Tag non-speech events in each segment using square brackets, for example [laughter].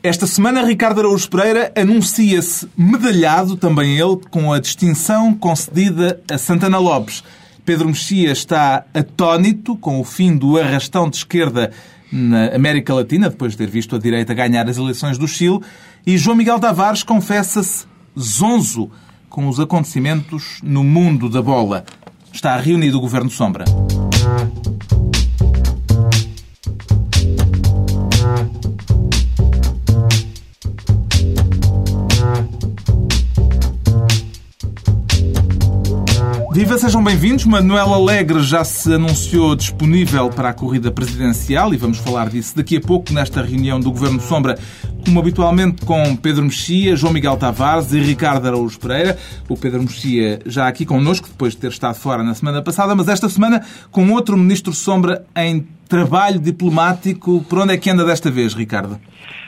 Esta semana, Ricardo Araújo Pereira anuncia-se medalhado, também ele, com a distinção concedida a Santana Lopes. Pedro Mexia está atónito com o fim do arrastão de esquerda na América Latina, depois de ter visto a direita ganhar as eleições do Chile. E João Miguel Tavares confessa-se zonzo com os acontecimentos no mundo da bola. Está reunido o Governo Sombra. Viva, sejam bem-vindos. Manuel Alegre já se anunciou disponível para a corrida presidencial e vamos falar disso daqui a pouco nesta reunião do Governo Sombra, como habitualmente com Pedro Mexia, João Miguel Tavares e Ricardo Araújo Pereira. O Pedro Mexia já aqui connosco, depois de ter estado fora na semana passada, mas esta semana com outro Ministro Sombra em trabalho diplomático. Por onde é que anda desta vez, Ricardo?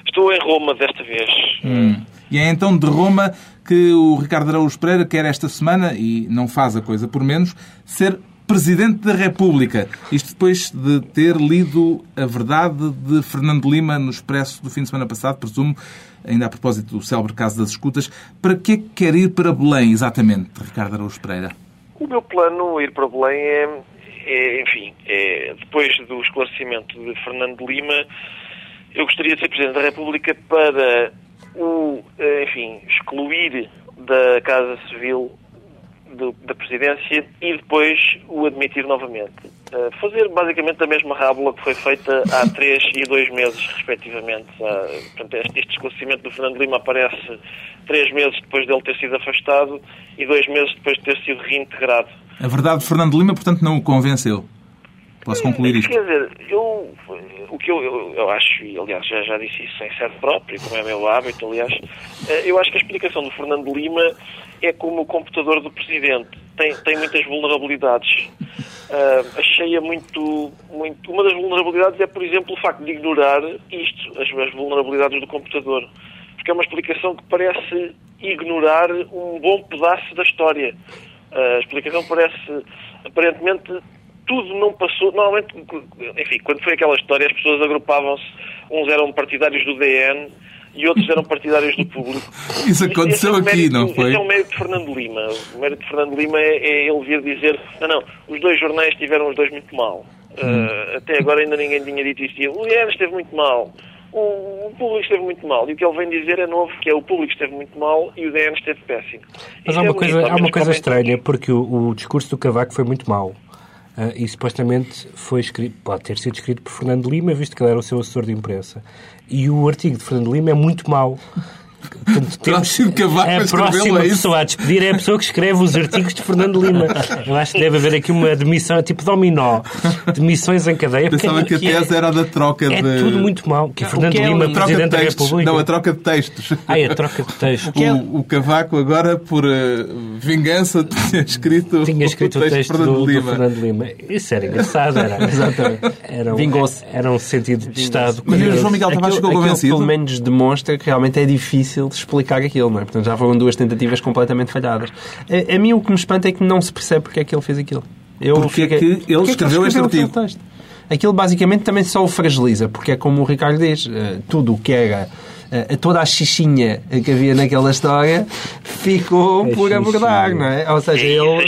Estou em Roma desta vez. Hum. E é então de Roma que o Ricardo Araújo Pereira quer esta semana, e não faz a coisa por menos, ser Presidente da República. Isto depois de ter lido a verdade de Fernando Lima no Expresso do fim de semana passado, presumo, ainda a propósito do célebre caso das escutas. Para que quer ir para Belém, exatamente, Ricardo Araújo Pereira? O meu plano ir para Belém é, é enfim, é, depois do esclarecimento de Fernando Lima, eu gostaria de ser Presidente da República para o, eh, enfim, excluir da Casa Civil do, da Presidência e depois o admitir novamente. Uh, fazer basicamente a mesma rábula que foi feita há [laughs] três e dois meses, respectivamente. Uh, portanto, este, este esclarecimento do Fernando Lima aparece três meses depois dele ter sido afastado e dois meses depois de ter sido reintegrado. A verdade de Fernando Lima, portanto, não o convenceu. Posso concluir isto? Quer dizer, eu, o que eu, eu, eu, acho, e aliás já, já disse isso em certo próprio, como é meu hábito, aliás, eh, eu acho que a explicação do Fernando Lima é como o computador do Presidente. Tem, tem muitas vulnerabilidades. Uh, achei-a muito, muito. Uma das vulnerabilidades é, por exemplo, o facto de ignorar isto, as, as vulnerabilidades do computador. Porque é uma explicação que parece ignorar um bom pedaço da história. Uh, a explicação parece, aparentemente, tudo não passou. Normalmente, enfim, quando foi aquela história, as pessoas agrupavam-se, uns eram partidários do DN e outros eram partidários do público. [laughs] Isso aconteceu é um aqui, não foi? Isso é um mérito de Fernando Lima. O mérito de Fernando Lima é, é ele vir dizer: não, não, os dois jornais tiveram os dois muito mal. Uh, até agora ainda ninguém tinha dito isso. O DN esteve muito mal. O, o, público esteve muito mal. E o que ele vem dizer é novo, que é o público esteve muito mal e o DN esteve péssimo. Mas há uma, é coisa, há uma coisa estranha, porque o, o discurso do Cavaco foi muito mau. Uh, e supostamente foi escrito, pode ter sido escrito por Fernando Lima, visto que ele era o seu assessor de imprensa. E o artigo de Fernando Lima é muito mau. Temos, Cavaco a próxima é pessoa a despedir é a pessoa que escreve os artigos de Fernando Lima. Eu acho que deve haver aqui uma demissão, tipo dominó, demissões em cadeia. Pensava que a tese era da troca é de... É tudo muito mal. Que Fernando que é Lima, Presidente da República... Não, a troca de textos. Ah, é a troca de textos. O, é... o Cavaco agora, por uh, vingança, [laughs] tinha escrito, tinha escrito o texto, texto do, do, Fernando Lima. Isso era engraçado, era. Exatamente. Era um, era um sentido de Estado. Mas o João Miguel Tavares ficou convencido? pelo menos demonstra que realmente é difícil de explicar aquilo, não é? Portanto, já foram duas tentativas completamente falhadas. A, a mim o que me espanta é que não se percebe porque é que ele fez aquilo. Eu porque fiquei... é que ele escreveu, é que ele este artigo? Texto? Aquilo basicamente também só o fragiliza, porque é como o Ricardo diz, eh, tudo o que era uh, toda a xixinha que havia naquela história [laughs] ficou é por abordar, não é? Ou seja, ele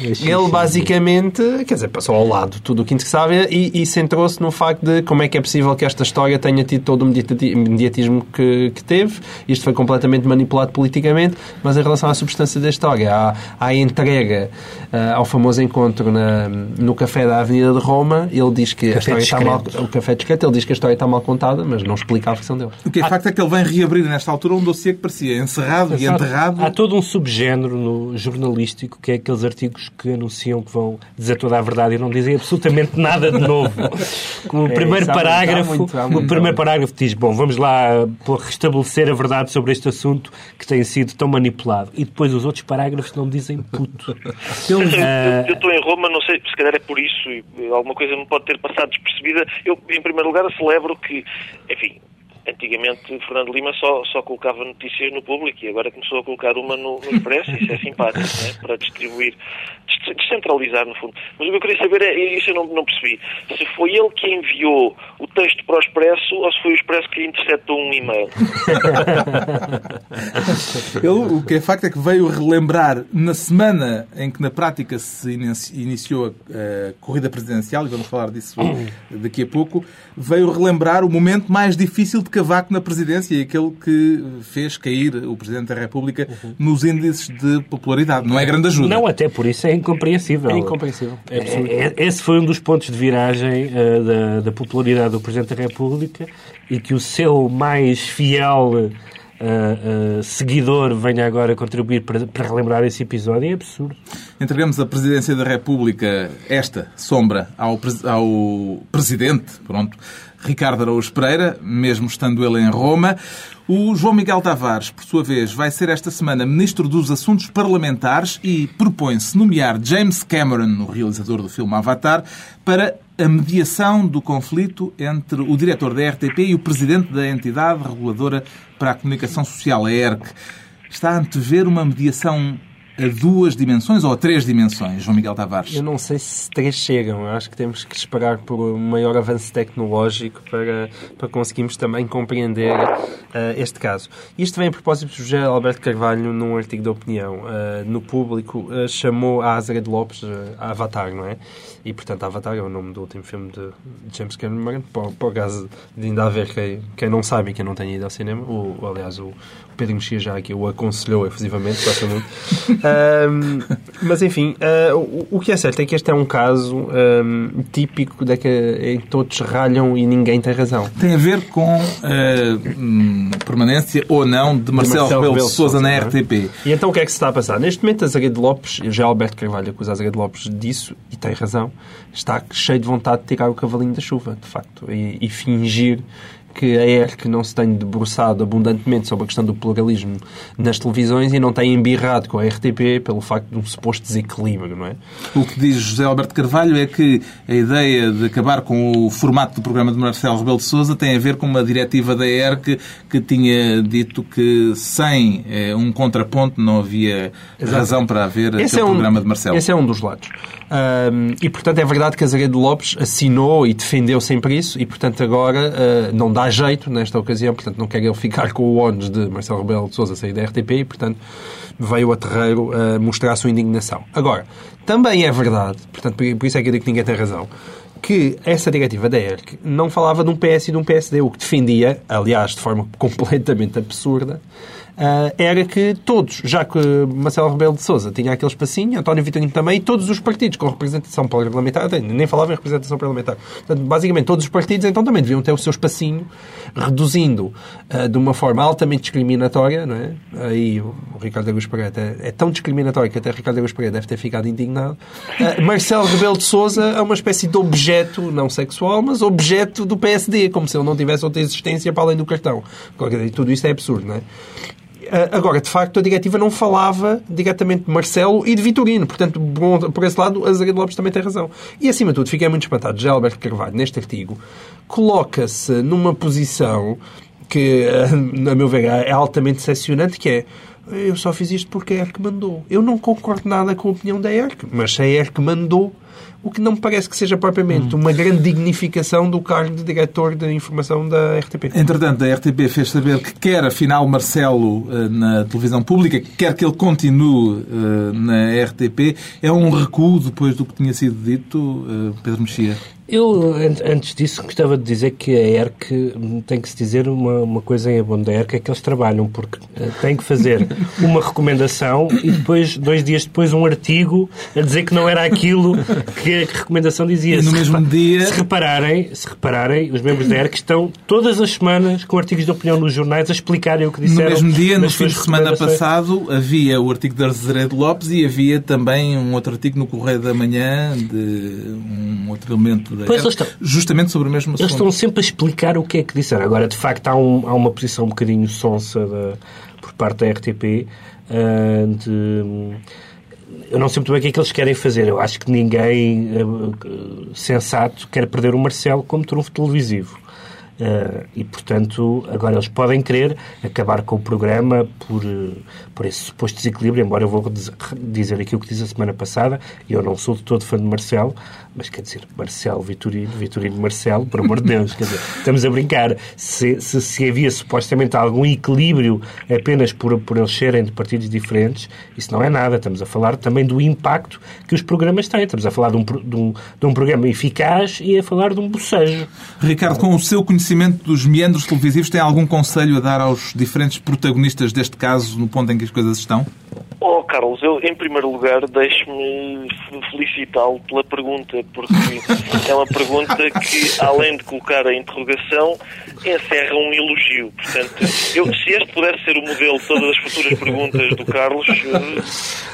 ele basicamente, quer dizer, passou ao lado tudo o que interessava e, e centrou-se no facto de como é que é possível que esta história tenha tido todo o mediatismo que, que teve. Isto foi completamente manipulado politicamente, mas em relação à substância da história, à, à entrega uh, ao famoso encontro na, no café da Avenida de Roma, ele diz que café a história está mal. O café discreto, ele diz que a história está mal contada, mas não explica a versão dele. O que é facto é que ele vem reabrir nesta altura um dossiê que parecia encerrado Exato. e enterrado. Há todo um subgénero no jornalismo jornalístico, que é aqueles artigos que anunciam que vão dizer toda a verdade e não dizem absolutamente nada de novo. [laughs] O é, primeiro parágrafo, muito, muito, o primeiro parágrafo diz, bom, vamos lá restabelecer a verdade sobre este assunto que tem sido tão manipulado. E depois os outros parágrafos não dizem puto. [laughs] Eu, uh... eu estou em Roma, não sei, se calhar é por isso, alguma coisa me pode ter passado despercebida. Eu, em primeiro lugar, celebro que, enfim, Antigamente, Fernando Lima só, só colocava notícias no público e agora começou a colocar uma no, no Expresso. Isso é simpático, né? para distribuir, descentralizar, no fundo. Mas o que eu queria saber é, isso eu não, não percebi, se foi ele que enviou o texto para o Expresso ou se foi o Expresso que interceptou um e-mail. [laughs] ele, o que é facto é que veio relembrar na semana em que na prática se iniciou a, a corrida presidencial, e vamos falar disso [coughs] daqui a pouco, veio relembrar o momento mais difícil de Cavaco na presidência e aquele que fez cair o Presidente da República nos índices de popularidade. Não é grande ajuda. Não, até por isso é incompreensível. É incompreensível. É, é, esse foi um dos pontos de viragem uh, da, da popularidade do Presidente da República e que o seu mais fiel uh, uh, seguidor venha agora contribuir para, para relembrar esse episódio é absurdo. Entregamos a Presidência da República, esta sombra, ao, ao Presidente, pronto, Ricardo Araújo Pereira, mesmo estando ele em Roma. O João Miguel Tavares, por sua vez, vai ser esta semana Ministro dos Assuntos Parlamentares e propõe-se nomear James Cameron, o realizador do filme Avatar, para a mediação do conflito entre o diretor da RTP e o presidente da entidade reguladora para a comunicação social, a ERC. Está a antever uma mediação a duas dimensões ou a três dimensões, João Miguel Tavares? Eu não sei se três chegam. Eu acho que temos que esperar por um maior avanço tecnológico para, para conseguirmos também compreender uh, este caso. Isto vem a propósito de José Alberto Carvalho, num artigo de opinião uh, no público, uh, chamou a Azra de Lopes a Avatar, não é? E, portanto, Avatar é o nome do último filme de James Cameron. Por, caso de ainda haver quem, quem não sabe e quem não tenha ido ao cinema, o, aliás, o, Pedro Mexia já aqui o aconselhou efusivamente, gosta [laughs] muito. Um, mas enfim, uh, o, o, que é certo é que este é um caso um, típico de que, em que todos ralham e ninguém tem razão. Tem a ver com uh, permanência ou não de Marcelo, Marcelo Rebelo de Sousa na é? RTP. E então o que é que se está a passar? Neste momento, a Zagueiro de Lopes, já Alberto Carvalho acusa a Zagueiro de Lopes disso, e tem razão, está cheio de vontade de tirar o cavalinho da chuva, de facto, e, e fingir que a ERC não se tem debruçado abundantemente sobre a questão do pluralismo nas televisões e não tem embirrado com a RTP pelo facto de um suposto desequilíbrio, não é? O que diz José Alberto Carvalho é que a ideia de acabar com o formato do programa de Marcelo Rebelo de Sousa tem a ver com uma diretiva da ERC que tinha dito que sem eh, um contraponto não havia Exato. razão para haver esse é um, programa de Marcelo. Esse é um dos lados. Um, e, portanto, é verdade que Azeredo Lopes assinou e defendeu sempre isso e, portanto, agora uh, não dá jeito nesta ocasião, portanto, não quer ele ficar com o ónus de Marcelo Rebelo de Sousa sair da RTP e, portanto, veio a terreiro uh, mostrar a sua indignação. Agora, também é verdade, portanto, por isso é que eu digo que ninguém tem razão, que essa diretiva da ERC não falava de um PS e de um PSD, o que defendia, aliás, de forma [laughs] completamente absurda, uh, era que todos, já que Marcelo Rebelo de Sousa tinha aquele espacinho, António Vitorino também, e todos os partidos com representação parlamentar, nem falava em representação parlamentar, portanto, basicamente todos os partidos então também deviam ter o seu espacinho, reduzindo uh, de uma forma altamente discriminatória, não é? Aí o, Ricardo Agus Pereira é, tão discriminatório que até Ricardo Agus Pereira deve ter ficado indignado. Uh, Marcelo Rebelo de Sousa é uma espécie de objeto, não sexual, mas objeto do PSD, como se ele não tivesse outra existência para além do cartão. Tudo isso é absurdo, não é? Eh, agora, de facto, a diretiva não falava diretamente de Marcelo e de Vitorino. Portanto, por esse lado, a Zagueiro Lopes também tem razão. E, acima de tudo, fiquei muito espantado. Já Alberto Carvalho, neste artigo, coloca-se numa posição que, eh, a meu ver, é altamente decepcionante, que é eu só fiz isto porque a ERC mandou. Eu não concordo nada com a opinião da ERC, mas se a ERC mandou, o que não me parece que seja propriamente hum. uma grande dignificação do cargo de diretor de informação da RTP. Entretanto, a RTP fez saber que quer, afinal, Marcelo eh, na televisão pública, quer que ele continue eh, na RTP. É um recuo depois do que tinha sido dito, eh, Pedro Mexia? Eu, antes disso, gostava de dizer que a ERC tem que se dizer uma, uma coisa em bom da ERC, é que eles trabalham, porque uh, têm que fazer [laughs] uma recomendação e depois, dois dias depois, um artigo a dizer que não era aquilo que a recomendação dizia. E no se mesmo dia... Se repararem, se repararem, os membros da ERC estão todas as semanas com artigos de opinião nos jornais a explicarem o que disseram. No mesmo dia, no fim de semana passado, havia o artigo de Azeredo Lopes e havia também um outro artigo no Correio da Manhã de um outro elemento da pois estão, justamente sobre o mesmo assunto. Eles estão sempre a explicar o que é que disseram. Agora, de facto, há, um, há uma posição um bocadinho sonsa de, por parte da RTP uh, ah, de eu não sei muito bem o que é que eles querem fazer. Eu acho que ninguém uh, sensato quer perder o Marcelo como trunfo televisivo. Uh, e, portanto, agora eles podem querer acabar com o programa por, por esse suposto desequilíbrio, embora eu vou dizer aqui o que disse a semana passada, e eu não sou de todo fã de Marcelo, mas quer dizer, Marcelo Vitorino, Vitorino Marcelo, por amor de Deus, quer dizer, estamos a brincar. Se, se, se, havia supostamente algum equilíbrio apenas por, por eles serem de partidos diferentes, isso não é nada. Estamos a falar também do impacto que os programas têm. Estamos a falar de um, de um, de um programa eficaz e a falar de um bocejo. Ricardo, com o seu conhecimento dos meandros televisivos, tem algum conselho a dar aos diferentes protagonistas deste caso, no ponto em que as coisas estão? Oh, Carlos, eu, em primeiro lugar, deixe-me felicitá-lo pela pergunta, porque [laughs] é uma pergunta que, além de colocar a interrogação, encerra um elogio. Portanto, eu, se este pudesse ser o modelo de todas as futuras perguntas do Carlos, eu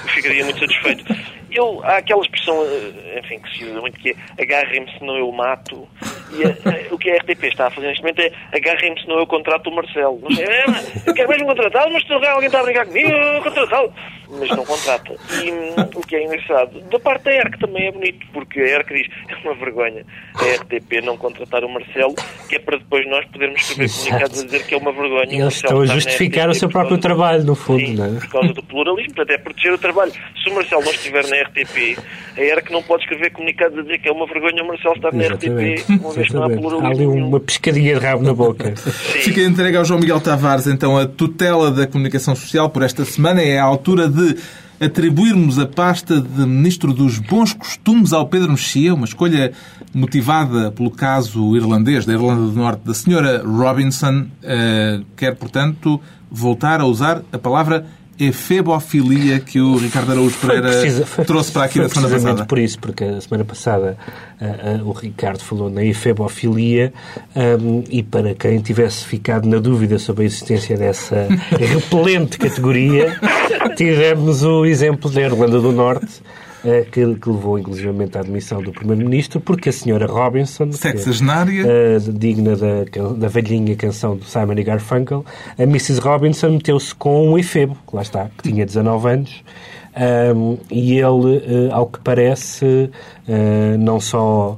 ficaria muito satisfeito. Eu, há aquela expressão, eh, enfim, que se usa muito, que é agarrem-me senão eu mato. E a, a, o que a RTP está a fazer neste momento é agarrem-me senão eu contrato o Marcelo. Não sei, é, eu quero mesmo contratá-lo, mas se alguém está a brincar comigo, eu contratá-lo mas não contrata. E hum, o que é engraçado, da parte da ERC também é bonito, porque a ERC diz é uma vergonha a RTP não contratar o Marcelo, que é para depois nós podermos escrever comunicados a dizer que é uma vergonha. Eles estão a justificar o seu próprio trabalho, no fundo, sim, não é? por causa do pluralismo, portanto é proteger o trabalho. Se o Marcelo não estiver na RTP, a ERC não pode escrever comunicados a dizer que é uma vergonha o Marcelo estar na Exatamente. RTP, uma vez que não há pluralismo. Há ali uma pescadinha de rabo na boca. [laughs] Fica entregue ao João Miguel Tavares, então, a tutela da comunicação social por esta semana. É a altura de atribuirmos a pasta de Ministro dos Bons Costumes ao Pedro Mexia, uma escolha motivada pelo caso irlandês da Irlanda do Norte da senhora Robinson, uh, quer, portanto, voltar a usar a palavra efebofilia que o Ricardo Araújo Pereira precisa, trouxe para aqui na semana passada. por isso, porque a semana passada uh, uh, o Ricardo falou na efebofilia um, e para quem tivesse ficado na dúvida sobre a existência dessa [laughs] repelente categoria, tivemos o exemplo da Irlanda do Norte, que, que, levou inclusivamente à admissão do Primeiro-Ministro, porque a senhora Robinson, sexagenária, uh, digna da, da velhinha canção do Simon e Garfunkel, a Mrs. Robinson meteu-se com um efebo, que lá está, que tinha 19 anos, um, e ele, uh, ao que parece, uh, não só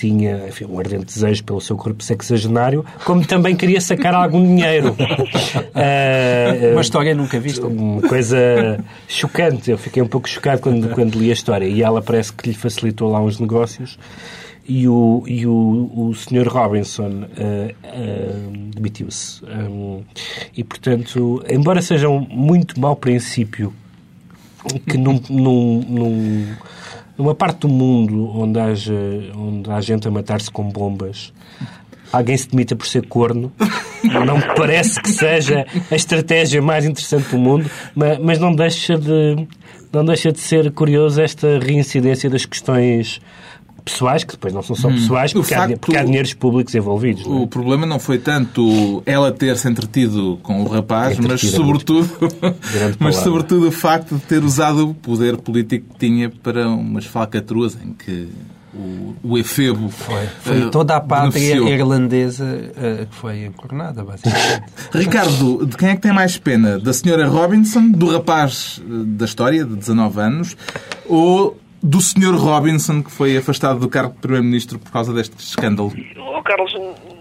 tinha enfim, um ardente desejo pelo seu corpo sexagenário, como também queria sacar algum dinheiro. [laughs] uh, uma história nunca vista. Uma coisa chocante. Eu fiquei um pouco chocado quando, quando li a história. E ela parece que lhe facilitou lá uns negócios. E o, e o, o Sr. Robinson uh, uh, demitiu-se. Um, e, portanto, embora seja um muito mau princípio que num, num, num numa parte do mundo onde haja, onde há gente a matar-se com bombas, alguém se demita por ser corno. Não me parece que seja a estratégia mais interessante do mundo, mas, não deixa de não deixa de ser curioso esta reincidência das questões pessoais, que depois não são só hum. pessoais, porque, facto, há, porque há dinheiros públicos envolvidos. O é? problema não foi tanto ela ter se entretido com o rapaz, mas sobretudo, [laughs] mas sobretudo o facto de ter usado o poder político que tinha para umas falcatruas em que o, o efebo foi, foi uh, toda a pátria beneficiou. irlandesa uh, que foi encornada, basicamente. [laughs] Ricardo, de quem é que tem mais pena? Da senhora Robinson, do rapaz eh, da história, de 19 anos, ou do Sr. Robinson, que foi afastado do cargo de Primeiro-Ministro por causa deste escândalo? Oh, Carlos,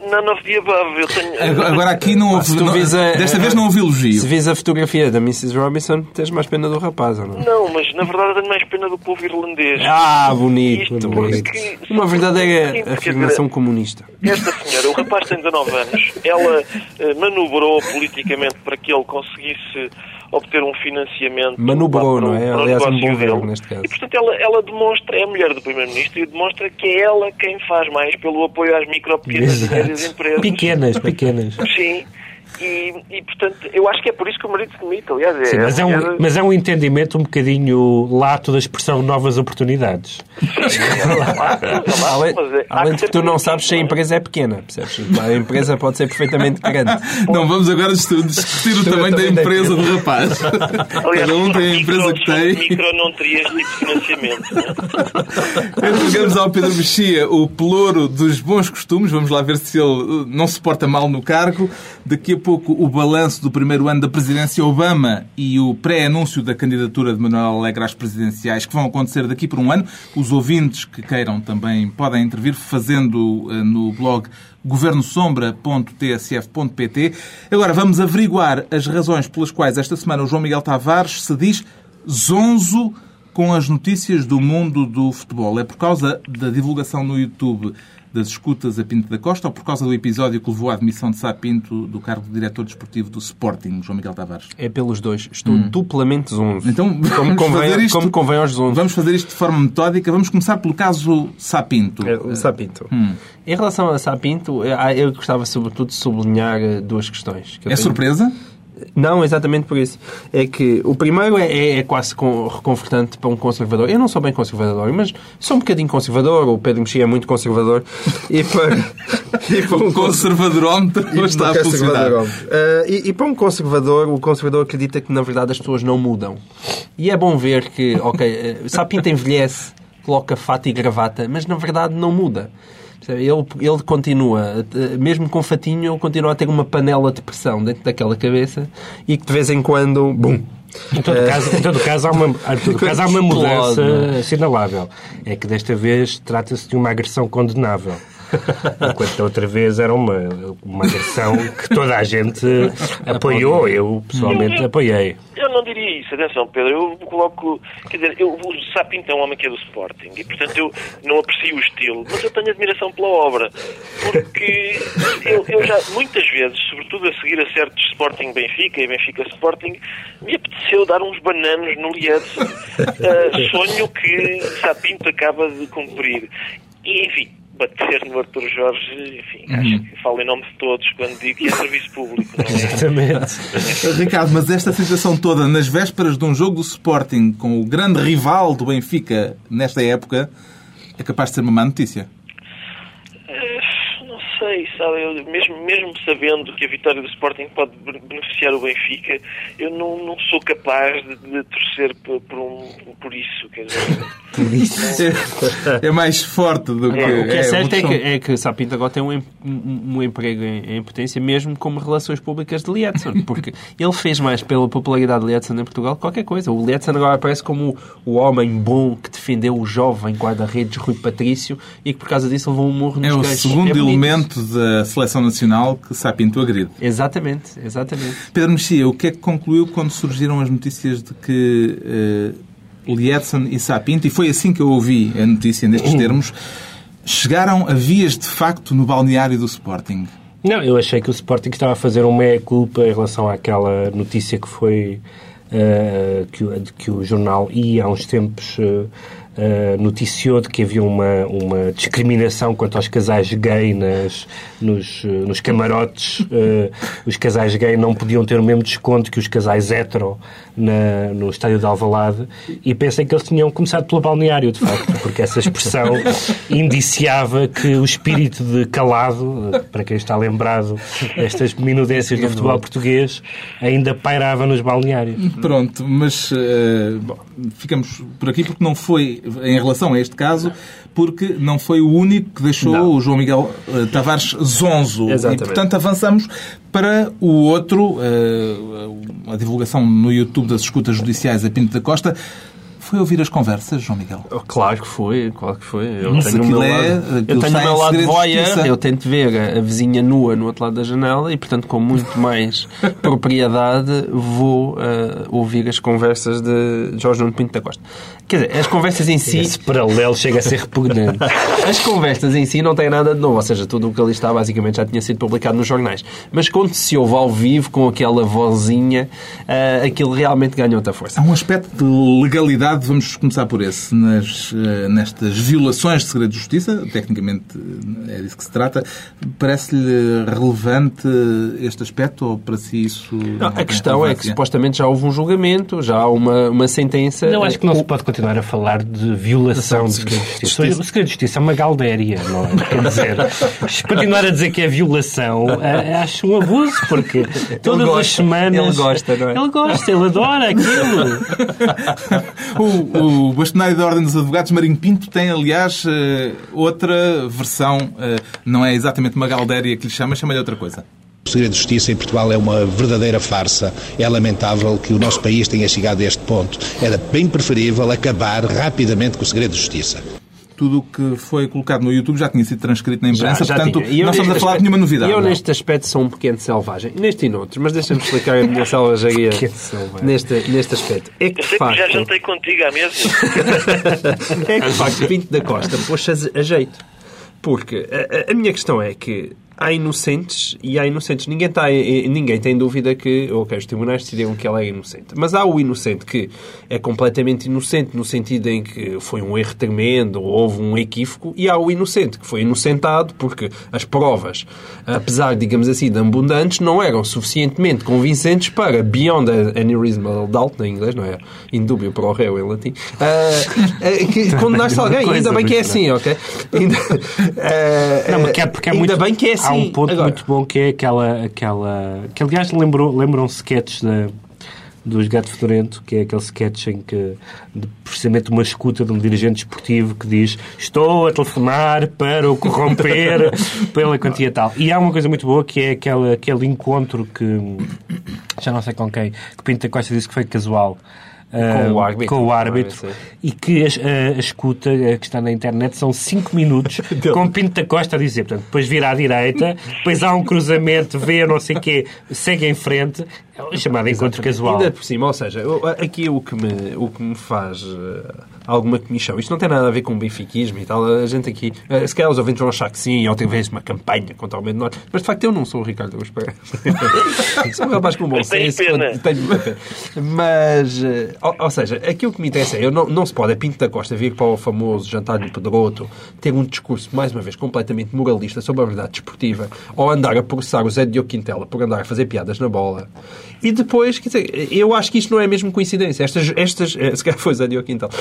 none of the above. Eu tenho... Agora, aqui não houve. Não, a, desta vez não houve elogio. Se vis a fotografia da Mrs. Robinson, tens mais pena do rapaz, ou não? Não, mas na verdade tenho mais pena do povo irlandês. Ah, bonito. Isto bonito. Porque, Uma verdadeira afirmação dizer, comunista. Esta senhora, o rapaz tem 19 anos, ela uh, manobrou politicamente para que ele conseguisse obter um financiamento. Manobrou, não é? Aliás, um bom verbo neste caso. E, portanto, ela, ela demonstra, é a mulher do Primeiro-Ministro e demonstra que é ela quem faz mais pelo apoio às micro, pequenas e médias empresas. Pequenas, pequenas. Sim. E, e, portanto, eu acho que é por isso que o marido se demite, aliás. É, Sim, mas, é um, mas é um entendimento um bocadinho lato da expressão novas oportunidades. além, além de que tu não sabes se a empresa é pequena, percebes? A empresa pode ser perfeitamente grande. Não vamos agora discutir o tamanho da empresa do rapaz. Aliás, Cada um tem a empresa que tem. micro não teria este tipo de financiamento. Entregamos ao Pedro Mexia o pelouro dos bons costumes. Vamos lá ver se ele não se porta mal no cargo. Daqui a pouco o balanço do primeiro ano da presidência Obama e o pré-anúncio da candidatura de Manuel Alegre às presidenciais que vão acontecer daqui por um ano. Os ouvintes que queiram também podem intervir fazendo uh, no blog governosombra.tsf.pt. Agora vamos averiguar as razões pelas quais esta semana o João Miguel Tavares se diz zonzo com as notícias do mundo do futebol. É por causa da divulgação no YouTube das escutas a Pinto da Costa ou por causa do episódio que levou à admissão de Sá Pinto do cargo de diretor desportivo do Sporting, João Miguel Tavares? É pelos dois. Estou hum. duplamente zonzo. Então, como convém, isto, como convém aos zonzos. Vamos fazer isto de forma metódica. Vamos começar pelo caso Sapinto. É, o Sapinto. Hum. Em relação a Sapinto, eu gostava sobretudo de sublinhar eh, duas questões. é tenho... surpresa? Não, exatamente por isso. É que o primeiro é, é, é quase reconfortante para um conservador. Eu não sou bem conservador, mas sou um bocadinho conservador. O Pedro Mexia é muito conservador. [laughs] E para, e para um conservadorómetro está a funcionar. Uh, e, e para um conservador, o conservador acredita que na verdade as pessoas não mudam. E é bom ver que, ok, uh, Sapinta envelhece, coloca fato e gravata, mas na verdade não muda. Ele, ele continua, mesmo com fatinho, ele continua a ter uma panela de pressão dentro daquela cabeça e que de vez em quando, bum, em todo, caso, em todo caso, há uma, [laughs] caso, há uma mudança assinalável. É que desta vez trata-se de uma agressão condenável. [laughs] Enquanto outra vez era uma, uma agressão que toda a gente apoiou. Eu, pessoalmente, apoiei. Eu não diria isso. Atenção, Pedro. Eu coloco... Quer dizer, eu, o Sapinto é um homem que é do Sporting e, portanto, eu não aprecio o estilo, mas eu tenho admiração pela obra. Porque eu, eu já, muitas vezes, sobretudo a seguir a certos Sporting Benfica e Benfica Sporting, me apeteceu dar uns bananos no Liedson. Uh, sonho que Sapinto acaba de cumprir. E, enfim, bater no Arthur Jorge, enfim, uhum. acho que falo em nome de todos quando digo que é serviço público. Não é? Exatamente. [laughs] Ricardo, mas esta situação toda, nas vésperas de um jogo do Sporting com o grande rival do Benfica nesta época, é capaz de ser uma má notícia? Sei, sabe? Eu, mesmo, mesmo sabendo que a vitória do Sporting pode beneficiar o Benfica, eu não, não sou capaz de, de torcer por, por, um, por isso. Quer dizer, [laughs] por isso? É, [laughs] é mais forte do que. É, o que é, é certo é que, é que Sapinto agora tem um, um, um emprego em, em, potência, mesmo como relações públicas de Lietzen, [laughs] porque ele fez mais pela popularidade de Lietzen em Portugal que qualquer coisa. O Lietzen agora aparece como o, o homem bom que defendeu o jovem guarda-redes Rui Patrício e que por causa disso levou um murro nos É o segundo elemento da seleção nacional que Sapinto agride. Exatamente, exatamente. Pedro Mexia, o que é que concluiu quando surgiram as notícias de que uh, Lietzen e Sapinto, e foi assim que eu ouvi a notícia nestes termos, chegaram a vias de facto no balneário do Sporting? Não, eu achei que o Sporting estava a fazer uma meia-culpa em relação àquela notícia que foi uh, que, que, o jornal ia há uns tempos uh, uh, noticiou de que havia uma, uma discriminação quanto aos casais gay nas, nos, uh, nos camarotes. Uh, os casais gay não podiam ter o mesmo desconto que os casais hetero na, no estádio de Alvalade e pensei que eles tinham começado pelo balneário, de facto, porque essa expressão [laughs] indiciava que o espírito de calado, para quem está lembrado destas minudências do futebol português, ainda pairava nos balneários. Pronto, mas bom, ficamos por aqui porque não foi em relação a este caso, porque não foi o único que deixou não. o João Miguel uh, Tavares zonzo. Exatamente. E, portanto, avançamos para o outro, uh, a divulgação no YouTube das escutas judiciais a Pinto da Costa. Foi ouvir as conversas, João Miguel? Oh, claro que foi, claro que foi. Eu Mas tenho o meu é, lado, eu tenho o meu lado voyeur, eu tento ver a, a, vizinha nua no outro lado da janela e, portanto, com muito [laughs] mais propriedade, vou uh, ouvir as conversas de Jorge Nuno Pinto da Costa. Quer dizer, as conversas em si... Esse paralelo chega a ser repugnante. [laughs] as conversas em si não têm nada de novo, ou seja, tudo o que ali está basicamente já tinha sido publicado nos jornais. Mas quando se ouve ao vivo, com aquela vozinha, uh, aquilo realmente ganha outra força. Há um aspecto de legalidade vamos começar por esse. Nas, eh, nestas violações de segredo de justiça, tecnicamente eh, é disso que se trata, parece-lhe relevante este aspecto ou para si isso. Não, a questão é que supostamente já houve um julgamento, já há uma, uma sentença. Não, acho que não se pode continuar a falar de violação de segredo de justiça. O segredo de justiça é uma galdéria, não é? Quer dizer, [laughs] continuar a dizer que é violação, acho um abuso, porque todas gosta, as semanas. Ele gosta, não é? Ele gosta, ele adora aquilo. [laughs] o, o bastonário da Ordem dos Advogados, Marinho Pinto, tem, aliás, eh, outra versão. Eh, não é exatamente uma galdéria que lhe chama, chama-lhe outra coisa. O segredo de justiça em Portugal é uma verdadeira farsa. É lamentável que o nosso país tenha chegado a este ponto. Era bem preferível acabar rapidamente com o segredo de justiça tudo o que foi colocado no YouTube já tinha sido transcrito na imprensa, já, já portanto, não estamos a falar de nenhuma novidade. Eu, neste aspecto, sou um pequeno selvagem. Neste e noutros, mas deixa-me explicar a minha selvageria [laughs] neste, neste aspecto. É que, facto... já jantei contigo à mesa. [laughs] é que, de facto, Pinto da Costa poxa a jeito. Porque a, a minha questão é que há inocentes e há inocentes. Ninguém, está, ninguém tem dúvida que ok, os tribunais decidiram que ela é inocente. Mas há o inocente que é completamente inocente no sentido em que foi um erro tremendo, houve um equívoco, e há o inocente que foi inocentado porque as provas, apesar, digamos assim, de abundantes, não eram suficientemente convincentes para, beyond any reasonable doubt, em inglês, não é? Indúbio para o réu em latim, uh, uh, condenar-se alguém. Ainda bem que é assim, ok? Ainda, uh, não, porque é, porque é ainda muito... bem que é assim há um ponto Agora. muito bom que é aquela. aquela que aliás lembrou, lembram sketches da, dos Gato Fedorento, que é aquele sketch em que, de, precisamente, uma escuta de um dirigente esportivo que diz estou a telefonar para o corromper [laughs] pela quantia tal. E há uma coisa muito boa que é aquele, aquele encontro que, já não sei com quem, que Pinta Costa disse que foi casual com o árbitro, com o árbitro e que a, a, a, escuta que está na internet são 5 minutos [laughs] com Pinto da Costa a dizer, portanto, depois vira à direita, depois há um cruzamento, vê não sei o quê, segue em frente, é o chamado encontro casual. Ainda por cima, ou seja, aqui o que me, o que me faz eh, alguma comissão. Isto não tem nada a ver com benfiquismo e tal. A gente aqui, eh, se calhar os ouvintes vão achar que sim, outra vez uma campanha contra o Menor Norte. Mas de facto eu não sou o Ricardo Luz Pereira. [laughs] sou um rapaz com bom senso. Tenho pena. Mas, eh, ou, ou, seja, aquilo que me interessa é, eu não, não se pode, a Pinto da Costa, vir para o famoso jantar de Pedroto, ter um discurso, mais uma vez, completamente moralista sobre a verdade desportiva, ou andar a processar o Zé Diogo Quintela por andar a fazer piadas na bola. E depois, quer dizer, eu acho que isto não é mesmo coincidência. Estas, estas eh, se calhar foi Zé Diogo Quintela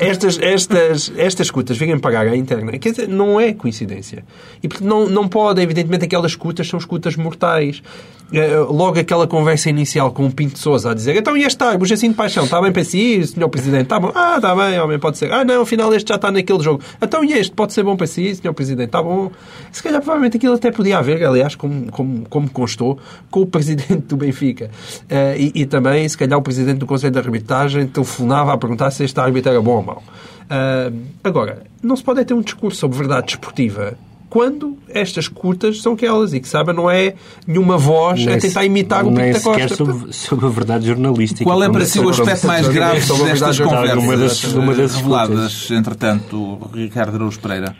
estas, estas, estas escutas virem pagar à internet, quer dizer, não é coincidência. E porque não, não pode, evidentemente, aquelas escutas são escutas mortais. Eh, logo aquela conversa inicial com o Pinto Souza a dizer então e este assim de paixão, está bem para si, senhor Presidente? Está bom? Ah, está bem, homem, pode ser. Ah, não, afinal este já está naquele jogo. Então e este pode ser bom para si, senhor Presidente? Está bom? Se calhar, provavelmente, aquilo até podia haver, aliás, como, como, como constou, com o Presidente do Benfica. Uh, e, e, também, se calhar, o Presidente do Conselho de Arbitragem telefonava a perguntar se este árbitro era bom ou mau. Uh, agora, não se pode é ter um discurso sobre verdade desportiva quando estas curtas são aquelas e que sabe não é nenhuma voz nem a tentar imitar o Pinto da Costa. Sobre, sobre a verdade jornalística. Qual é para si o aspecto mais grave destas conversas uma das, uma das reveladas, entretanto, Ricardo Araújo Pereira?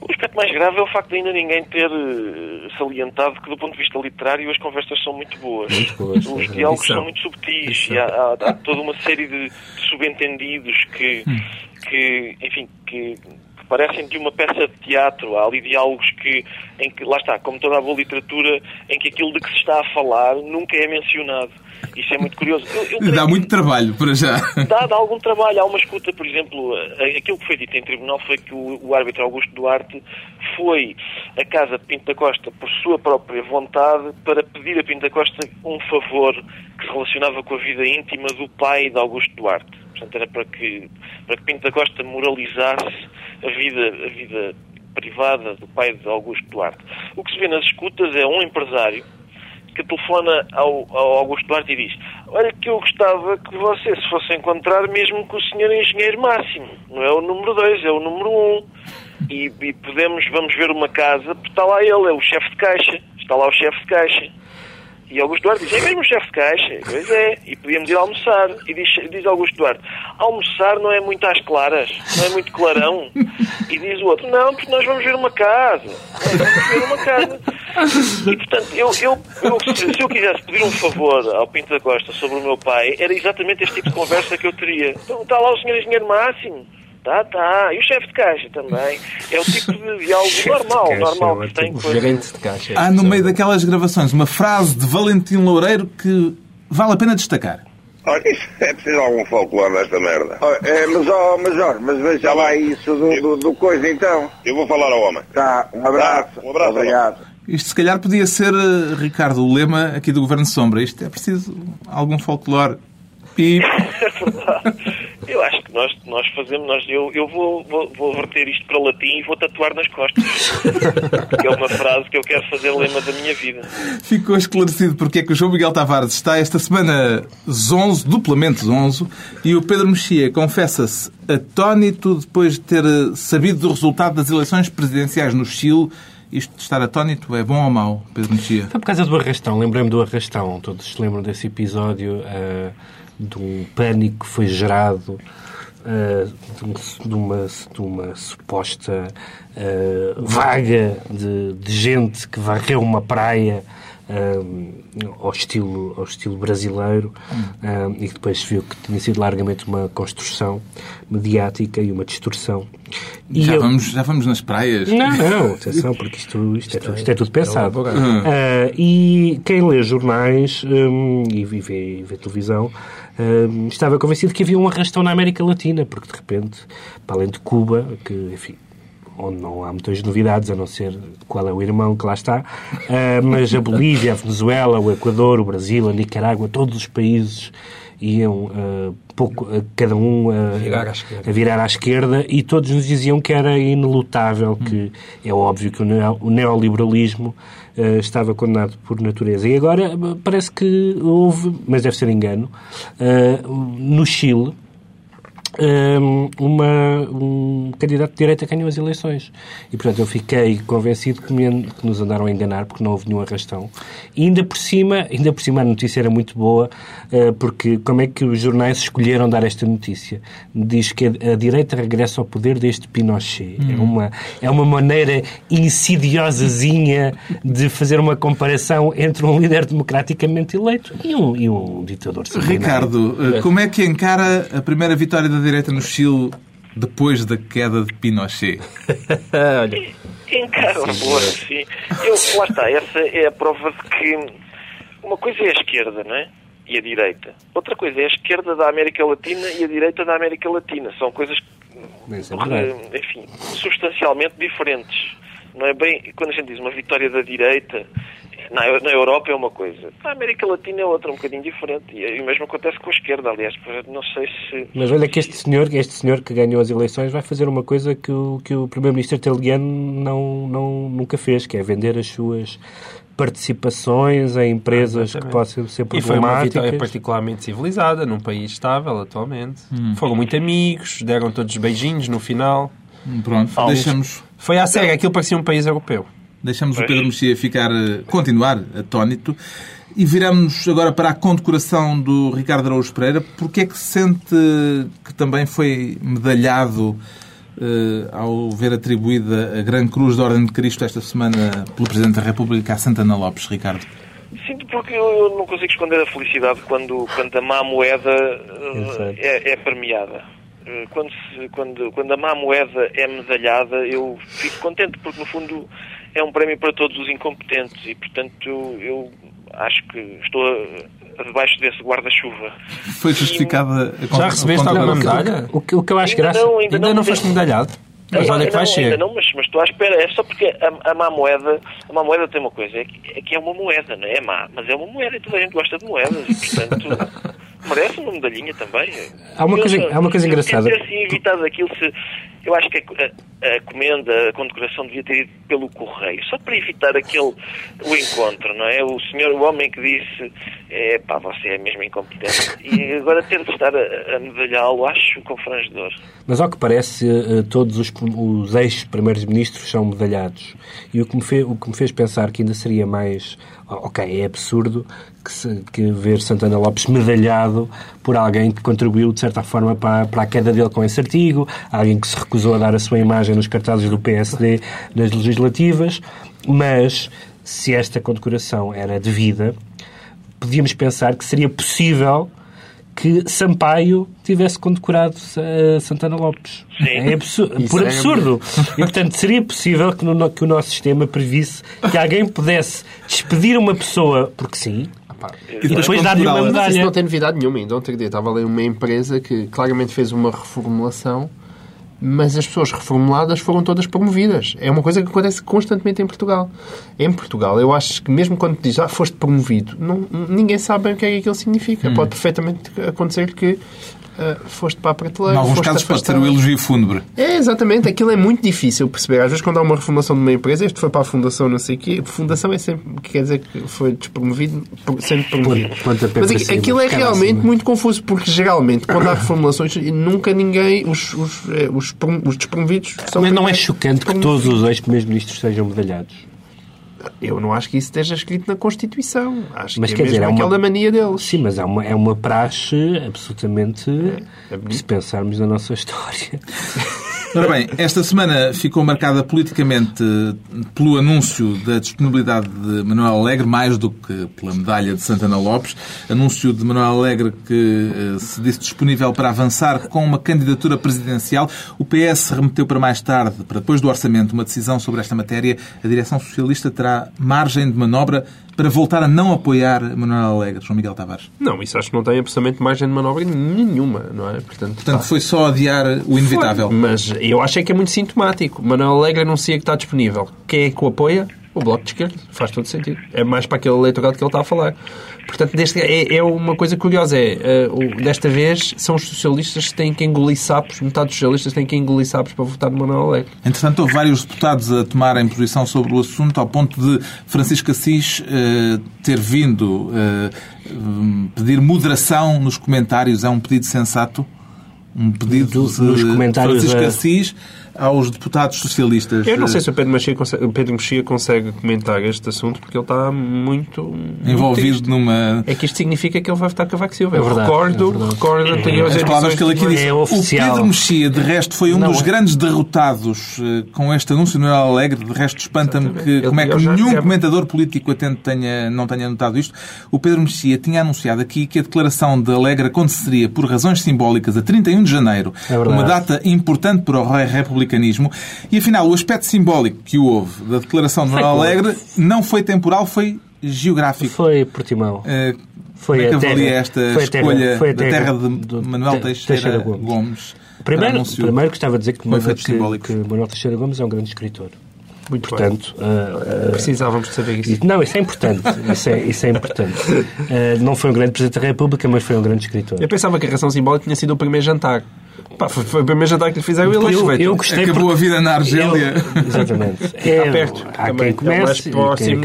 O aspecto mais grave é o facto de ainda ninguém ter eh, salientado que, do ponto de vista literário, as conversas são muito boas. Muito boas Os é. diálogos são muito subtis e há, há, há, toda uma série de subentendidos que, hum. que enfim, que parecem de uma peça de teatro. Há ali diálogos que, em que, lá está, como toda a boa literatura, em que aquilo de que se está a falar nunca é mencionado. Isso é muito curioso. Eu, eu dá muito que... trabalho, para já. Dá, dá algum trabalho. Há uma escuta, por exemplo, aquilo que foi dito em tribunal foi que o, o árbitro Augusto Duarte foi a casa de Pinto da Costa por sua própria vontade para pedir a Pinto da Costa um favor que se relacionava com a vida íntima do pai de Augusto Duarte. Portanto, era para que, para que Pinto da Costa moralizasse a vida, a vida privada do pai de Augusto Duarte. O que se vê nas escutas é um empresário que telefona ao, ao, Augusto Duarte e diz olha que eu gostava que você se fosse encontrar mesmo com o senhor engenheiro Máximo. Não é o número 2, é o número 1. Um. E, e, podemos, vamos ver uma casa, porque está lá ele, é o chefe de caixa. Está lá o chefe de caixa. E Augusto Duarte diz, é mesmo chefe de caixa? Pois é, e podíamos ir almoçar. E diz, diz Augusto Duarte, almoçar não é muito às claras, não é muito clarão. E diz o outro, não, porque nós vamos ver uma casa. vamos ver uma casa. E, portanto, eu, eu, eu, se eu quisesse pedir um favor ao Pinto da Costa sobre o meu pai, era exatamente este tipo de conversa que eu teria. Então, está lá o senhor engenheiro Máximo. Tá, tá. E o chefe de caixa também. É o tipo de diálogo normal, normal que tem. O gerente de caixa. Há no meio daquelas gravações uma frase de Valentim Loureiro que vale a pena destacar. Olha, isso é preciso algum folclore nesta merda. é, mas, ó, oh, Major, mas veja lá isso do, do, do, coisa então. Eu vou falar ao homem. Tá, um abraço. Tá, um abraço. Obrigado. Isto se calhar podia ser, eh, Ricardo, o lema aqui do Governo Sombra. Isto é preciso algum folclore. E... [laughs] Eu acho nós, nós fazemos, nós, eu, eu vou, vou, vou verter isto para latim e vou tatuar nas costas. [laughs] que é uma frase que eu quero fazer lema da minha vida. Ficou esclarecido porque é que o João Miguel Tavares está esta semana zonzo, duplamente zonzo, e o Pedro Mexia confessa-se atónito depois de ter sabido do resultado das eleições presidenciais no Chile isto de estar atónito é bom ou mau, Pedro Mexia? Foi por causa do arrastão. Lembrei-me do arrastão. Todos se lembram desse episódio uh, de um pânico que foi gerado uh, de, uma, de uma suposta uh, vaga de, de, gente que varreu uma praia um, ao, estilo, ao estilo brasileiro um, e que depois se viu que tinha sido largamente uma construção mediática e uma distorção. E já, eu... vamos, já vamos nas praias? Não, não, [laughs] atenção, porque isto, isto, é, tudo, isto é tudo pensado. Uh, e quem lê jornais um, e vê, vê televisão estava convencido que havia um arrastão na América Latina, porque de repente, para além de Cuba, que enfim, onde não há muitas novidades, a não ser qual é o irmão que lá está, uh, mas a Bolívia, a Venezuela, o Equador, o Brasil, a Nicarágua, todos os países iam uh, pouco, uh, cada um virar a, virar à esquerda e todos nos diziam que era inelutável, hum. que é óbvio que o neoliberalismo estava condenado por natureza. E agora parece que houve, mas deve ser engano, no Chile, uma, um candidato de direita ganhou as eleições. E, portanto, eu fiquei convencido que, me, que, nos andaram a enganar porque não houve nenhum arrastão. E ainda por cima, ainda por cima a notícia era muito boa, uh, porque como é que os jornais escolheram dar esta notícia? Diz que a, a direita regressa ao poder deste Pinochet. É, hum. uma, é uma maneira insidiosazinha de fazer uma comparação entre um líder democraticamente eleito e um, e um ditador Ricardo, eh, como é que encara a primeira vitória da direita no Chile depois da queda de Pinochet? [laughs] Olha. Encaro, boa, sim. Eu, lá está, essa é a prova de que uma coisa é a esquerda, não é? E a direita. Outra coisa é a esquerda da América Latina e a direita da América Latina. São coisas, é enfim, substancialmente diferentes. Não é bem, quando a gente diz uma vitória da direita, na, na Europa é uma coisa, na América Latina é outra, um bocadinho diferente. E o mesmo acontece com a esquerda, aliás. Não sei se. Mas olha que este senhor, este senhor que ganhou as eleições vai fazer uma coisa que o, que o primeiro-ministro italiano não, não, nunca fez, que é vender as suas participações em empresas ah, que possam ser problemáticas. E foi uma vitória particularmente civilizada, num país estável atualmente. Hum. Foram muito amigos, deram todos beijinhos no final. Pronto, deixamos... Foi à sério, aquilo parecia um país europeu. Deixamos pois. o Pedro Mexia ficar, eh, continuar atónito. E viramos agora para a condecoração do Ricardo Araújo Pereira. Porquê é que sente que também foi medalhado uh, ao ver atribuída a Grande Cruz da Ordem de Cristo esta semana pelo Presidente da República a Santana Lopes, Ricardo? Sinto porque eu não consigo esconder a felicidade quando, quando a má moeda uh, é, é premiada quando, se, quando, quando a má moeda é medalhada, eu fico contente, porque no fundo é um prémio para todos os incompetentes e, portanto, eu acho que estou debaixo desse guarda-chuva. Foi justificada a Já recebeste alguma medalha? O que, o que eu acho ainda graça... Não, ainda, ainda não, não foste medalhado? Mas olha que vai ser. Ainda não, mas, mas estou à espera. É só porque a, a má moeda, a má moeda tem uma coisa, é que, é que é uma moeda, não é? é má, mas é uma moeda e toda a gente gosta de moedas e, portanto, [laughs] merece uma medalhinha também. Há uma coisa, há uma coisa engraçada. Se ter evitado aquilo, se, eu acho que a, a comenda, a condecoração devia ter ido pelo correio, só para evitar aquele o encontro, não é? O senhor, o homem que disse, é pá, você é mesmo incompetente. E agora ter de estar a, a medalhá-lo, acho confrangedor. Mas ao que parece, eh, todos os, os ex-primeiros ministros são medalhados. E o que, me fez, o que me fez pensar que ainda seria mais ok, é absurdo que, se, que ver Santana Lopes medalhado por alguém que contribuiu, de certa forma, para, para a queda dele com esse artigo, alguém que se recusou a dar a sua imagem nos cartazes do PSD nas legislativas, mas se esta condecoração era devida, podíamos pensar que seria possível que Sampaio tivesse condecorado uh, Santana Lopes. Sim. É absurdo, por é absurdo. E, portanto, seria possível que, no, que o nosso sistema previsse que alguém pudesse despedir uma pessoa, porque sim, e depois, depois dar-lhe uma medalha. Isso não tem novidade nenhuma. Ainda ontem dia estava ali uma empresa que claramente fez uma reformulação mas as pessoas reformuladas foram todas promovidas. É uma coisa que acontece constantemente em Portugal. Em Portugal, eu acho que mesmo quando diz, ah, foste promovido, não, ninguém sabe bem o que é que aquilo significa. Hum. Pode perfeitamente acontecer que uh, foste para a prateleira. Em alguns casos pode ser o elogio fúnebre. É, exatamente. Aquilo é muito difícil perceber. Às vezes, quando há uma reformulação de uma empresa, este foi para a fundação, não sei o quê. Fundação é sempre, quer dizer que foi despromovido, sempre promovido. Mas aquilo é realmente muito confuso, porque geralmente, quando há [coughs] reformulações, nunca ninguém, os, os, eh, os, os despromovidos são. Mas não é chocante que todos os ex-primeiros ministros sejam medalhados? Eu não acho que isso esteja escrito na Constituição. Acho mas, que é dizer, é uma... aquela mania deles. Sim, mas é uma, é uma praxe absolutamente, é, é se pensarmos na nossa história. [laughs] Ora bem, esta semana ficou marcada politicamente pelo anúncio da disponibilidade de Manuel Alegre, mais do que pela medalha de Santana Lopes. Anúncio de Manuel Alegre que eh, se disse disponível para avançar com uma candidatura presidencial. O PS remeteu para mais tarde, para depois do orçamento, uma decisão sobre esta matéria. A direção socialista terá margem de manobra para voltar a não apoiar Manuel Alegre, João Miguel Tavares? Não, isso acho que não tem absolutamente margem de manobra nenhuma, não é? Portanto, Portanto foi só adiar o inevitável. Foi, mas eu acho é que é muito sintomático. Manuel Alegre anuncia que está disponível. Quem é que o apoia? O Bloco de Esquerda. Faz todo sentido. É mais para aquele eleitorado que ele está a falar. Portanto, deste, é, é uma coisa curiosa. É, uh, desta vez são os socialistas que têm que engolir sapos, metade dos socialistas têm que engolir sapos para votar no Manuel Alegre. Entretanto, houve vários deputados a tomarem posição sobre o assunto, ao ponto de Francisco Assis uh, ter vindo uh, pedir moderação nos comentários. É um pedido sensato? Um pedido do, de Francisco Assis aos deputados socialistas. Eu não sei se o Pedro Mexia consegue, Pedro Mexia consegue comentar este assunto porque ele está muito envolvido muito numa. É que isto significa que ele vai votar com a Vax Silva. É verdade, recordo, é recordo anteriores é, As palavras que ele aqui disse. É o Pedro Mexia, de resto, foi um não, dos é. grandes derrotados uh, com este anúncio no Alegre. De resto, espanta-me que como é que nenhum comentador político atento tenha, não tenha notado isto. O Pedro Mexia tinha anunciado aqui que a declaração de Alegre aconteceria por razões simbólicas a 31 de janeiro, é uma data importante para o Rei Republicano republicanismo. E afinal, o aspecto simbólico que houve da declaração de Manuel Alegre não foi temporal, foi geográfico. Foi Portimão. Uh, foi como é que avalia esta foi escolha terra, da terra de do, Manuel Teixeira, Teixeira Gomes? Gomes primeiro, primeiro gostava de dizer que Manuel, que Manuel Teixeira Gomes é um grande escritor. Muito Portanto, uh, uh, precisávamos de saber isso. Não, isso é importante. Isso é, isso é importante. Uh, [laughs] não foi um grande Presidente da República, mas foi um grande escritor. Eu pensava que a razão simbólica tinha sido o primeiro jantar. Pá, foi, foi o primeiro jantar que lhe fizeram e ele eu, eu gostei Acabou porque... a vida na Argélia. Eu, exatamente. [laughs] É, perto. Há também, quem comece é próximo.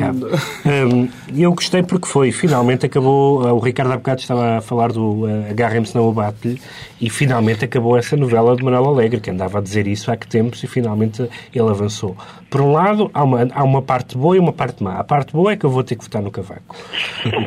Hum, eu gostei porque foi. Finalmente acabou. O Ricardo há bocado estava a falar do uh, Agarrem-se não abate e finalmente acabou essa novela de Manuel Alegre, que andava a dizer isso há que tempos e finalmente ele avançou. Por um lado, há uma, há uma parte boa e uma parte má. A parte boa é que eu vou ter que votar no Cavaco,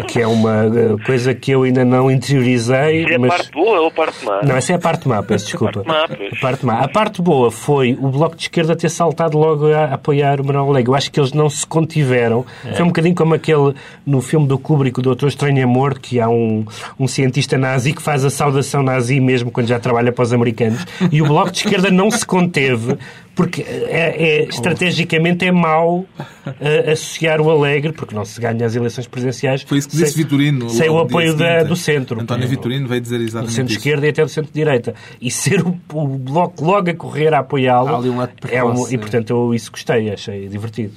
que é uma uh, coisa que eu ainda não interiorizei. Isso é mas... a parte boa ou a parte má? Não, essa é a parte má, peço desculpa. A parte má. A parte boa foi o Bloco de Esquerda ter saltado logo a apoiar o Manuel Alegre. Eu acho que eles não se contiveram. É. Foi um bocadinho como aquele no filme do Kubrick, o Doutor Estranho Amor, que há um, um cientista nazi que faz a saudação nazi mesmo quando já trabalha para os americanos. E o Bloco de Esquerda não se conteve porque é, é, estrategicamente é mau uh, associar o Alegre, porque não se ganha as eleições presidenciais. Foi isso que disse sem, Vitorino. Sem o apoio da, do centro. António Vitorino veio dizer exatamente Do centro-esquerda e até do centro-direita. E ser o, o, Bloco logo a correr a apoiá-lo. Um é um, e, portanto, eu isso gostei, achei divertido.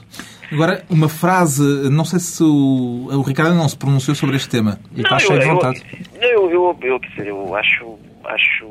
Agora, uma frase, não sei se o, o Ricardo não se pronunciou sobre este tema. E está cheio de vontade. Eu, eu, eu, eu, eu acho, acho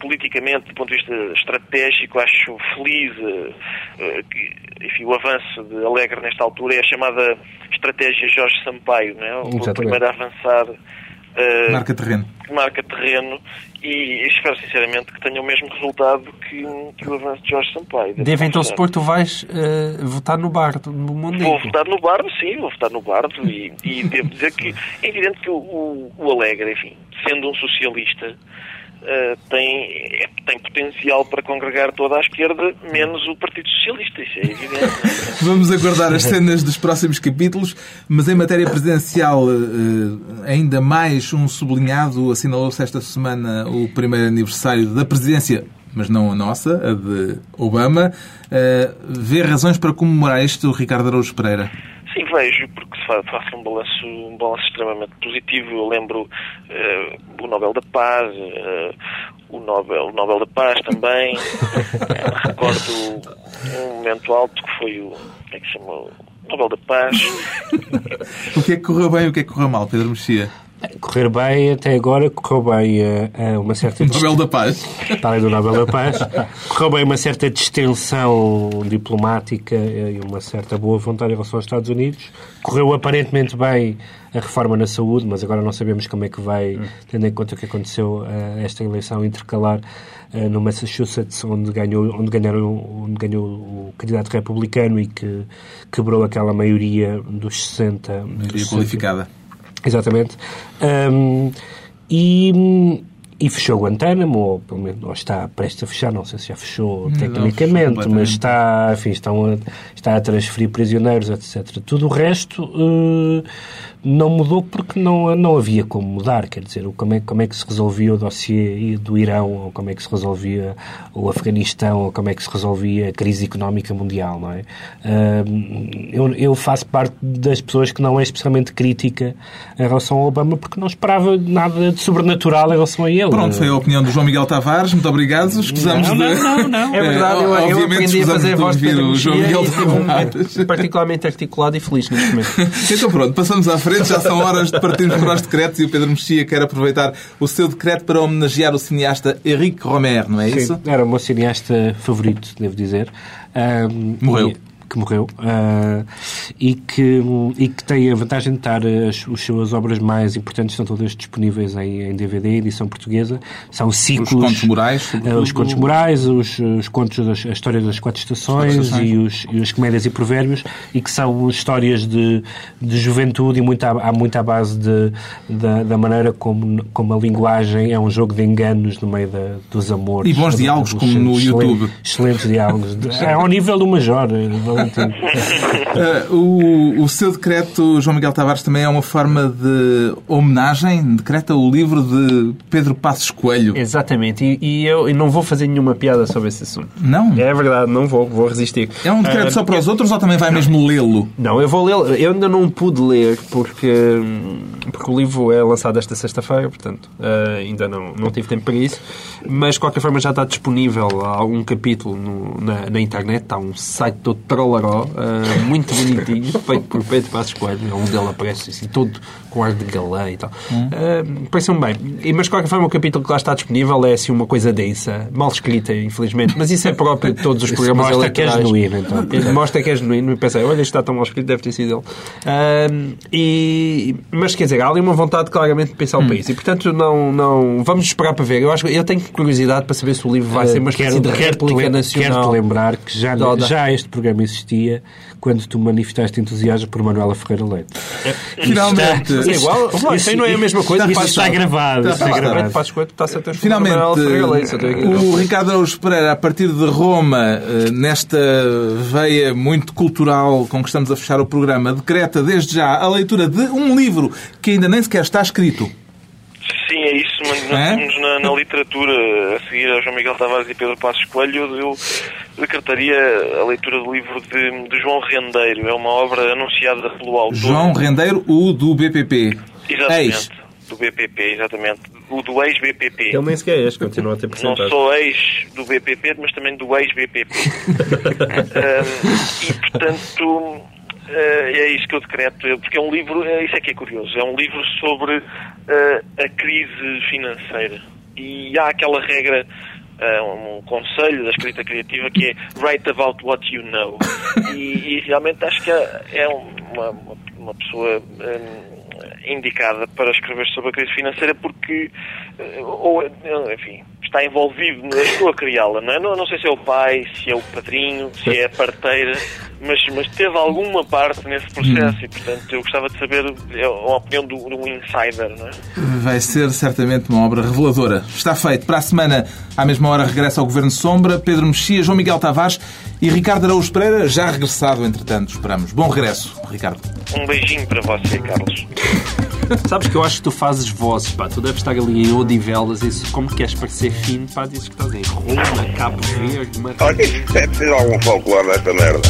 politicamente, do ponto de vista estratégico, acho feliz uh, que, enfim, o avanço de Alegre nesta altura é a chamada estratégia Jorge Sampaio, não é? o primeiro a avançar. Uh, marca terreno. Marca terreno e espero sinceramente que tenha o mesmo resultado que, que o avanço de Jorge Sampaio. Deve então supor que tu vais uh, votar no Bardo, no Mondego. Vou votar no Bardo, sim, vou votar no Bardo e, e devo dizer que é evidente que o, o, o Alegre, enfim, sendo um socialista, Uh, tem, tem potencial para congregar toda a esquerda, menos o Partido Socialista, isso é evidente. [laughs] Vamos aguardar as cenas dos próximos capítulos, mas em matéria presidencial, uh, ainda mais um sublinhado, assinalou-se esta semana o primeiro aniversário da presidência, mas não a nossa, a de Obama. Uh, vê razões para comemorar isto, Ricardo Araújo Pereira? Sim, vejo, porque faço um balanço, um balanço extremamente positivo. Eu lembro uh, o Nobel da Paz, uh, o, Nobel, o Nobel da Paz também. uh, [laughs] recordo um momento alto que foi o. Como é que se chama? O Nobel da Paz. o que é que correu bem e o que é que correu mal, Pedro Mexia? Correr bem, até agora correu bem a, a uma certa... [laughs] Nobel da Paz. Além do Nobel da Paz. [laughs] Correu bem uma certa distensão diplomática e uma certa boa vontade em relação aos Estados Unidos. Correu aparentemente bem a reforma na saúde, mas agora não sabemos como é que vai, tendo em conta o que aconteceu uh, esta eleição intercalar uh, no Massachusetts, onde ganhou, onde, ganharam, onde ganhou o candidato republicano e que quebrou aquela maioria dos 60. Maioria dos qualificada. Exatamente. Um, e, e fechou Guantánamo, ou pelo menos ou está prestes a fechar, não sei se já fechou Não, tecnicamente, fechou mas está, enfim, estão a, está a transferir prisioneiros, etc. Tudo o resto uh, não mudou porque não, não havia como mudar, quer dizer, como é, como é que se resolvia o dossiê do Irão, ou como é que se resolvia o Afeganistão, ou como é que se resolvia a crise económica mundial, não é? Eu, eu faço parte das pessoas que não é especialmente crítica em relação ao Obama porque não esperava nada de sobrenatural em relação a ele. Pronto, foi a opinião do João Miguel Tavares. Muito obrigado. Escusamos Não, de... não, não, não. [laughs] É verdade, eu, eu obviamente aprendi a fazer a voz de Pedro o João Miguel Tavares. particularmente articulado e feliz neste momento. [laughs] Então pronto, passamos à frente, já são horas de partirmos para os decretos e o Pedro Mexia quer aproveitar o seu decreto para homenagear o cineasta Henrique Romer, não é isso? Sim, era o meu cineasta favorito, devo dizer. Ahm, Morreu. Que morreu ah, e, que, e que tem a vantagem de estar as, as suas obras mais importantes estão todas disponíveis em, em DVD, edição portuguesa. São ciclos. Os contos morais, sobretudo. os contos morais, os, os contos, das, a história das quatro estações, estações. E, os, e as comédias e provérbios e que são histórias de, de juventude e muito à, há muito à base de, da, da maneira como, como a linguagem é um jogo de enganos no meio da, dos amores. E bons diálogos, como no YouTube. Excelentes diálogos. É ao nível do Major, Ah, [laughs] o, o seu decreto, João Miguel Tavares, também é uma forma de homenagem. Decreta o livro de Pedro Passos Coelho. Exatamente, e, e eu e não vou fazer nenhuma piada sobre esse assunto. Não? É verdade, não vou, vou resistir. É um decreto Ah, só para os outros ou também vai mesmo lê-lo? Não, eu vou ler. Eu ainda não pude ler porque, porque o livro é lançado esta sexta-feira, portanto ah, ainda não, não tive tempo para isso. Mas de qualquer forma já está disponível há um capítulo no- na, na internet. Está um site todo trollaró, ah, muito bonitinho, [laughs] feito por Pedro Passos Coelho, onde ele aparece assim, todo com ar de galã e tal. Ah, Pareceu-me bem. E, mas de qualquer forma o capítulo que lá está disponível é assim uma coisa densa, mal escrita, infelizmente. Mas isso é próprio de todos os programas mostra que é eleitorais. genuíno, então. [laughs] Ele Mostra que é genuíno e pensei, olha, isto está tão mal escrito, deve ter sido ele. Ahm, e, mas quer dizer, há ali uma vontade claramente de pensar Hum. o país e portanto não, não vamos esperar para ver. Eu acho eu tenho curiosidade para saber se o livro vai ser uma espécie Quero- de réplica lem- nacional. Quero-te lembrar que já, já este programa existia quando tu manifestaste entusiasmo por Manuela Ferreira Leite. [laughs] Finalmente. Mas é igual, Olá, isso aí não é a mesma coisa. Isto Passos- está gravado. Está Está gravado. Coelho está-se a Finalmente, o Ricardo Araújo Pereira, a partir de Roma, eh, nesta veia muito cultural com que estamos a fechar o programa, decreta desde já a leitura de um livro que ainda nem sequer está escrito. Sim, é isso. Mas nós É? estamos na, na literatura a seguir a João Miguel Tavares e Pedro Passos Coelho. Eu decretaria a leitura do livro de, de João Rendeiro. É uma obra anunciada pelo autor. João Rendeiro, o do BPP. Exatamente. Ex. Do BPP, exatamente. O do ex-BPP. Ele nem sequer é este, continua a ter Não porcentagem. sou ex do BPP, mas também do ex-BPP. Ahm, [laughs] e, portanto, é isso que eu decreto. Porque é um livro, eh, isso é que é curioso, é um livro sobre eh, a crise financeira. E há aquela regra, eh, um conselho da escrita criativa que é write about what you know. [laughs] E, e realmente acho que é é uma, uma, pessoa hum, indicada para escrever sobre a crise financeira porque, eh, ou, eh, enfim, está envolvido, estou a criá-la, não é? Não, não sei se é o pai, se é o padrinho, se é a parteira, mas, mas teve alguma parte nesse processo e, portanto, eu gostava de saber é, a opinião do, do insider, não é? Vai ser certamente uma obra reveladora. Está feito. Para a semana, à mesma hora, regressa ao Governo Sombra, Pedro Mexia, João Miguel Tavares e Ricardo Araújo Pereira, já regressado, entretanto, esperamos. Bom regresso, Ricardo. Um beijinho para você, Carlos. [laughs] Sabes que eu acho que tu fazes vozes, pá. Tu deves estar ali em Odivelas e se- como queres parecer fino, pá, dizes que estás em Roma, Cabo Verde, Martim. Olha, isto deve ser algum folclore desta merda.